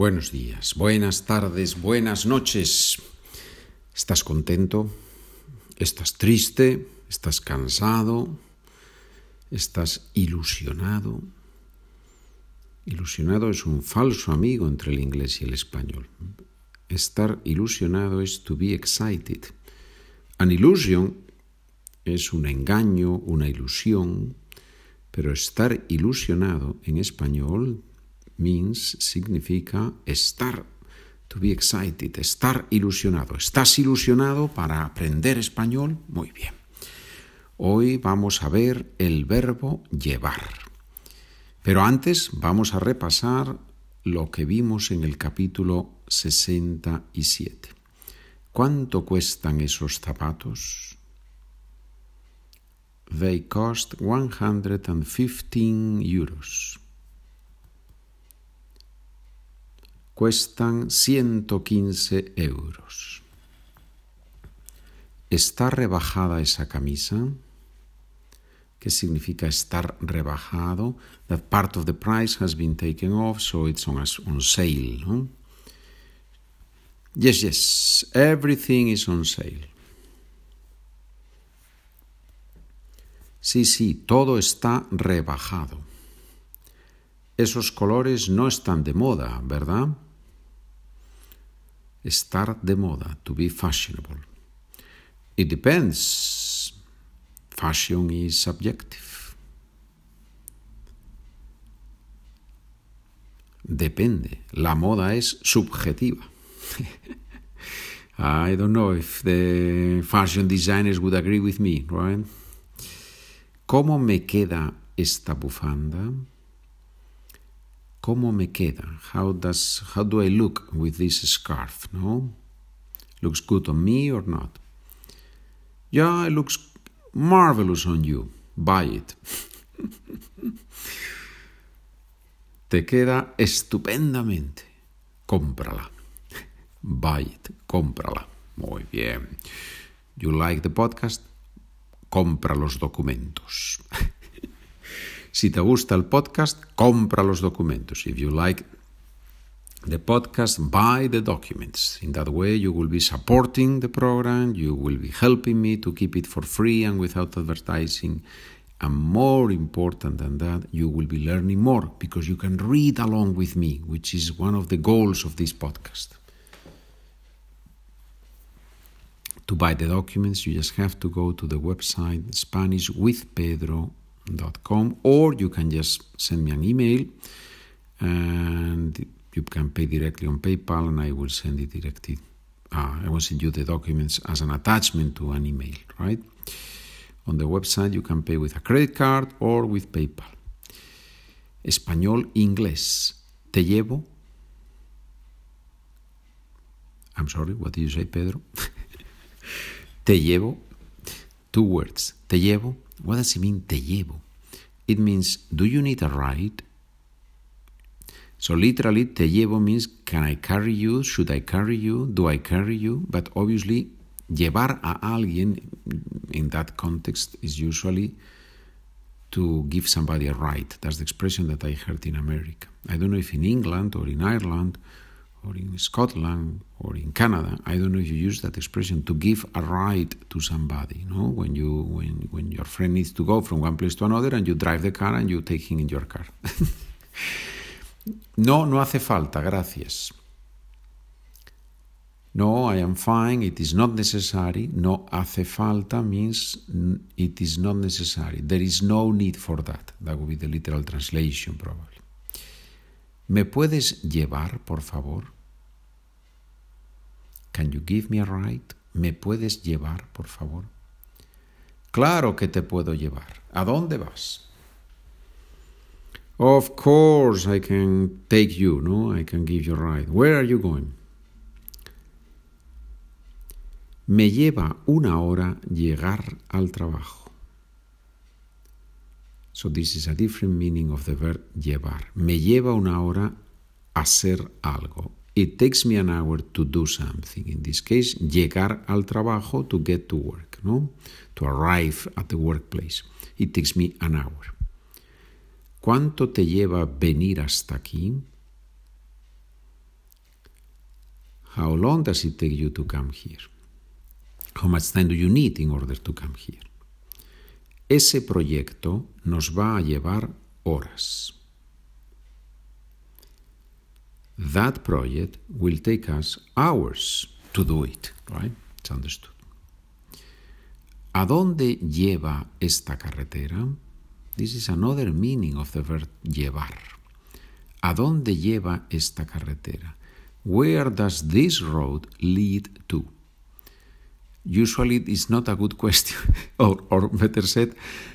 Buenos días, buenas tardes, buenas noches. ¿Estás contento? ¿Estás triste? ¿Estás cansado? ¿Estás ilusionado? Ilusionado es un falso amigo entre el inglés y el español. Estar ilusionado es to be excited. An illusion es un engaño, una ilusión, pero estar ilusionado en español means significa estar, to be excited, estar ilusionado. ¿Estás ilusionado para aprender español? Muy bien. Hoy vamos a ver el verbo llevar. Pero antes vamos a repasar lo que vimos en el capítulo 67. ¿Cuánto cuestan esos zapatos? They cost 115 euros. Cuestan 115 euros. ¿Está rebajada esa camisa? ¿Qué significa estar rebajado? That part of the price has been taken off, so it's on, sale. No? Yes, yes, everything is on sale. Sí, sí, todo está rebajado. Esos colores no están de moda, ¿verdad? Estar de moda, to be fashionable. It depends. Fashion is subjective. Depende. La moda es subjetiva. I don't know if the fashion designers would agree with me, right? ¿Cómo me queda esta bufanda? ¿Cómo me queda? How does how do I look with this scarf? No, looks good on me or not? Yeah, it looks marvelous on you. Buy it. Te queda estupendamente. Cómprala. Buy it. Cómprala. Muy bien. You like the podcast? Compra los documentos. Si te gusta el podcast, compra los documentos. If you like the podcast, buy the documents. In that way, you will be supporting the program, you will be helping me to keep it for free and without advertising. And more important than that, you will be learning more because you can read along with me, which is one of the goals of this podcast. To buy the documents, you just have to go to the website Spanish com, or you can just send me an email and you can pay directly on PayPal and I will send it directly. Uh, I will send you the documents as an attachment to an email, right? On the website you can pay with a credit card or with PayPal. Español, inglés. Te llevo. I'm sorry, what did you say, Pedro? te llevo. Two words. Te llevo what does it mean, te llevo? It means, do you need a ride? So literally, te llevo means, can I carry you? Should I carry you? Do I carry you? But obviously, llevar a alguien in that context is usually to give somebody a ride. That's the expression that I heard in America. I don't know if in England or in Ireland or in Scotland or in Canada, I don't know if you use that expression to give a ride to somebody. No, when you when when your friend needs to go from one place to another and you drive the car and you take him in your car. no, no hace falta, gracias. No, I am fine. It is not necessary. No hace falta means it is not necessary. There is no need for that. That would be the literal translation, probably. ¿Me puedes llevar, por favor? Can you give me a ride? ¿Me puedes llevar, por favor? Claro que te puedo llevar. ¿A dónde vas? Of course I can take you, no? I can give you a ride. Where are you going? Me lleva una hora llegar al trabajo. So this is a different meaning of the verb llevar. Me lleva una hora hacer algo. It takes me an hour to do something. In this case, llegar al trabajo to get to work, no? To arrive at the workplace. It takes me an hour. ¿Cuánto te lleva venir hasta aquí? How long does it take you to come here? How much time do you need in order to come here? Ese proyecto nos va a llevar horas. That project will take us hours to do it, right? It's understood. ¿A dónde lleva esta carretera? This is another meaning of the verb llevar. ¿A dónde lleva esta carretera? Where does this road lead to? Usually it's not a good question, or, or better said,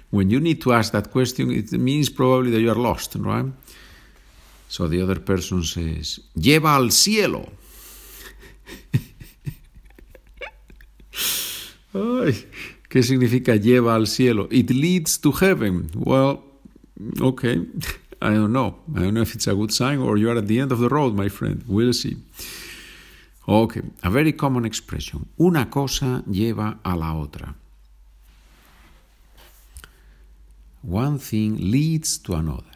when you need to ask that question, it means probably that you are lost, right? So the other person says, lleva al cielo. Ay, ¿Qué significa lleva al cielo? It leads to heaven. Well, okay. I don't know. I don't know if it's a good sign or you are at the end of the road, my friend. We'll see. Okay, a very common expression. Una cosa lleva a la otra. One thing leads to another.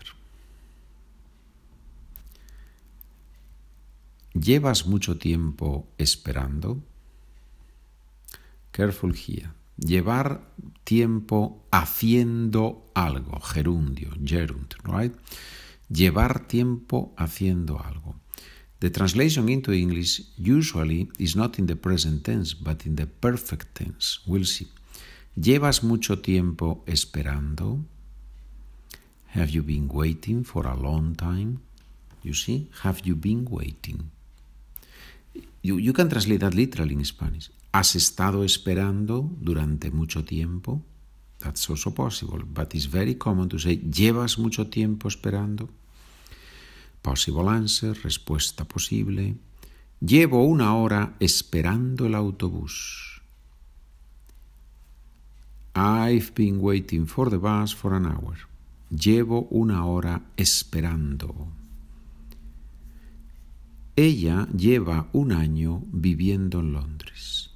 ¿Llevas mucho tiempo esperando? Careful here. Llevar tiempo haciendo algo. Gerundio, gerunt, right? Llevar tiempo haciendo algo. The translation into English usually is not in the present tense, but in the perfect tense. We'll see. ¿Llevas mucho tiempo esperando? Have you been waiting for a long time? You see, have you been waiting? You, can translate that literally in Spanish. ¿Has estado esperando durante mucho tiempo? That's also possible, but it's very common to say, ¿llevas mucho tiempo esperando? Possible answer, respuesta posible. Llevo una hora esperando el autobús. I've been waiting for the bus for an hour. Llevo una hora esperando. Ella lleva un año viviendo en Londres.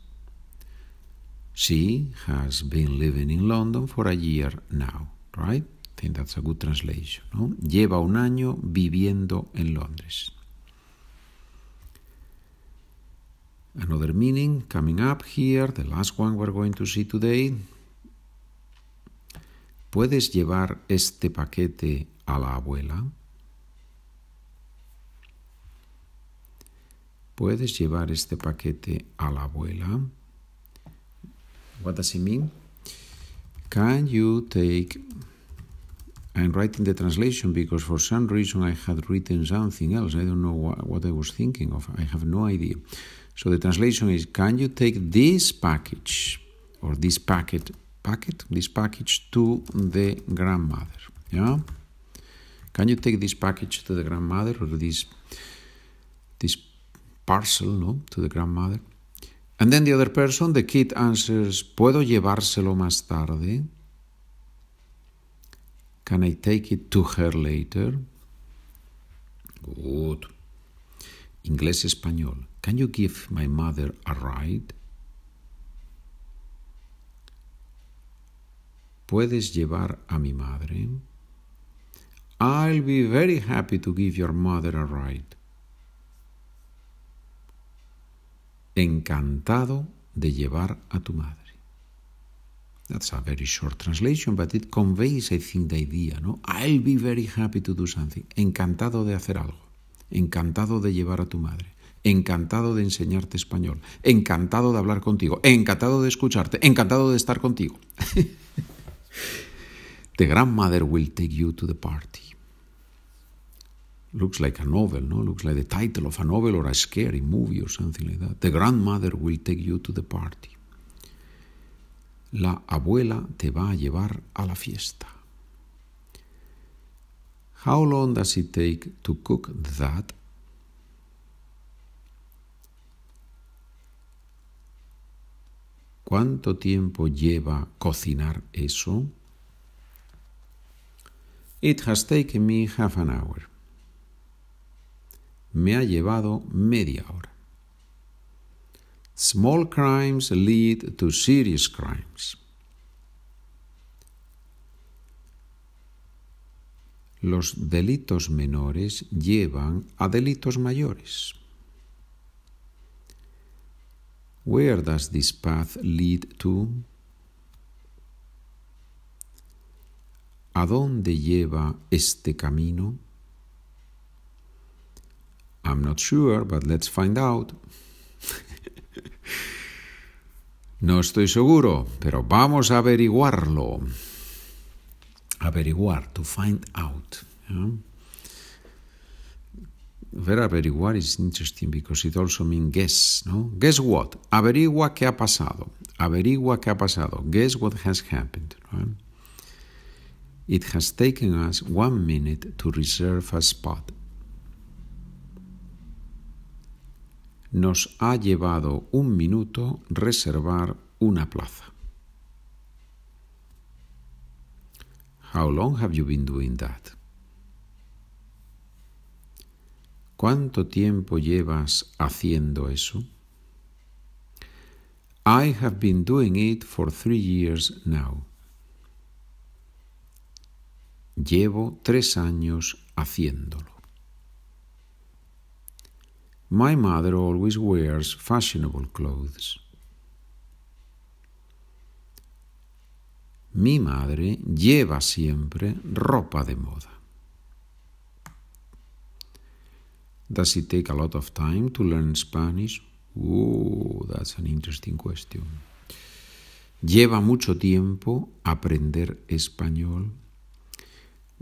She has been living in London for a year now, right? That's a good translation. Lleva un año viviendo en Londres. Another meaning coming up here, the last one we're going to see today. ¿Puedes llevar este paquete a la abuela? ¿Puedes llevar este paquete a la abuela? What does it mean? Can you take... I'm writing the translation because for some reason I had written something else. I don't know what, what I was thinking of. I have no idea. So the translation is, can you take this package or this packet, packet, this package to the grandmother? Yeah? Can you take this package to the grandmother or this, this parcel no, to the grandmother. And then the other person, the kid answers, ¿Puedo llevárselo más tarde? Can I take it to her later? Good. Inglés español. Can you give my mother a ride? ¿Puedes llevar a mi madre? I'll be very happy to give your mother a ride. encantado de llevar a tu madre. That's a very short translation, but it conveys, I think, the idea, ¿no? I'll be very happy to do something. Encantado de hacer algo. Encantado de llevar a tu madre. Encantado de enseñarte español. Encantado de hablar contigo. Encantado de escucharte. Encantado de estar contigo. the grandmother will take you to the party. looks like a novel, no? Looks like the title of a novel or a scary movie or something like that. The grandmother will take you to the party. La abuela te va a llevar a la fiesta. How long does it take to cook that? ¿Cuánto tiempo lleva cocinar eso? It has taken me half an hour me ha llevado media hora. Small crimes lead to serious crimes. Los delitos menores llevan a delitos mayores. Where does this path lead to? ¿A dónde lleva este camino? I'm not sure, but let's find out. No estoy seguro, pero vamos a averiguarlo. Averiguar, to find out. Yeah? Ver averiguar is interesting because it also means guess, no? Guess what? Averigua qué ha pasado. Averigua qué ha pasado. Guess what has happened. It has taken us one minute to reserve a spot. Nos ha llevado un minuto reservar una plaza. How long have you been doing that? ¿Cuánto tiempo llevas haciendo eso? I have been doing it for three years now. Llevo tres años haciéndolo. My mother always wears fashionable clothes. Mi madre lleva siempre ropa de moda. Does it take a lot of time to learn Spanish? Oh, that's an interesting question. ¿Lleva mucho tiempo aprender español?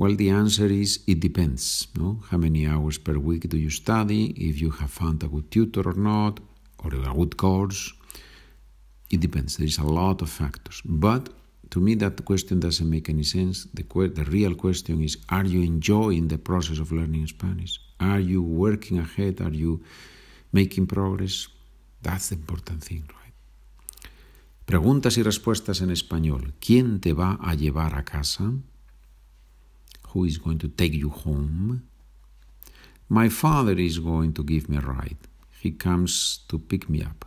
Well, the answer is it depends. How many hours per week do you study? If you have found a good tutor or not, or a good course. It depends. There is a lot of factors. But to me, that question doesn't make any sense. The, the real question is Are you enjoying the process of learning Spanish? Are you working ahead? Are you making progress? That's the important thing, right? Preguntas y respuestas en español. ¿Quién te va a llevar a casa? Who is going to take you home? My father is going to give me a ride. He comes to pick me up.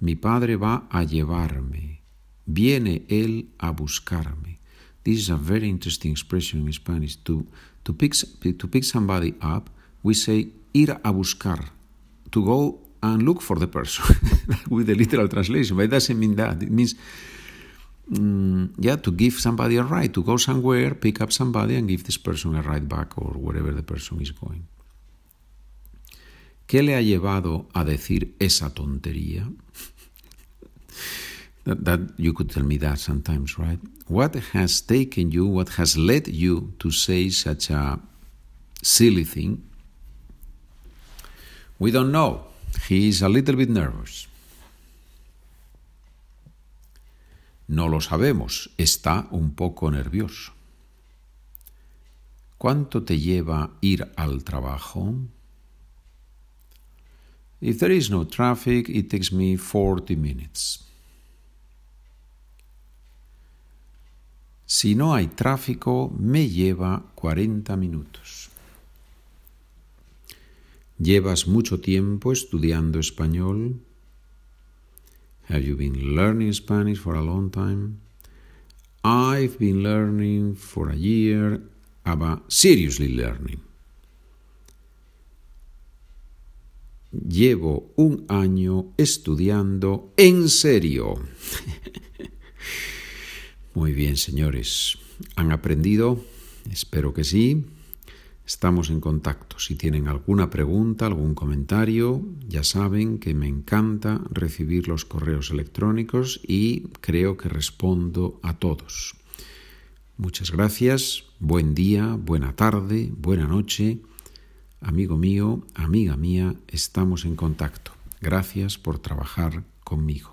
Mi padre va a llevarme. Viene él a buscarme. This is a very interesting expression in Spanish. To, to, pick, to pick somebody up, we say ir a buscar, to go and look for the person, with the literal translation. But it doesn't mean that. It means, mm, yeah, to give somebody a ride, to go somewhere, pick up somebody, and give this person a ride back or wherever the person is going. ¿Qué le ha llevado a decir esa tontería? that, that you could tell me that sometimes, right? What has taken you, what has led you to say such a silly thing? We don't know. He is a little bit nervous. No lo sabemos. Está un poco nervioso. ¿Cuánto te lleva ir al trabajo? If there is no traffic, it takes me 40 minutes. Si no hay tráfico, me lleva 40 minutos. ¿Llevas mucho tiempo estudiando español? Have you been learning Spanish for a long time? I've been learning for a year, about seriously learning. Llevo un año estudiando en serio. Muy bien, señores. ¿Han aprendido? Espero que sí. Estamos en contacto. Si tienen alguna pregunta, algún comentario, ya saben que me encanta recibir los correos electrónicos y creo que respondo a todos. Muchas gracias, buen día, buena tarde, buena noche. Amigo mío, amiga mía, estamos en contacto. Gracias por trabajar conmigo.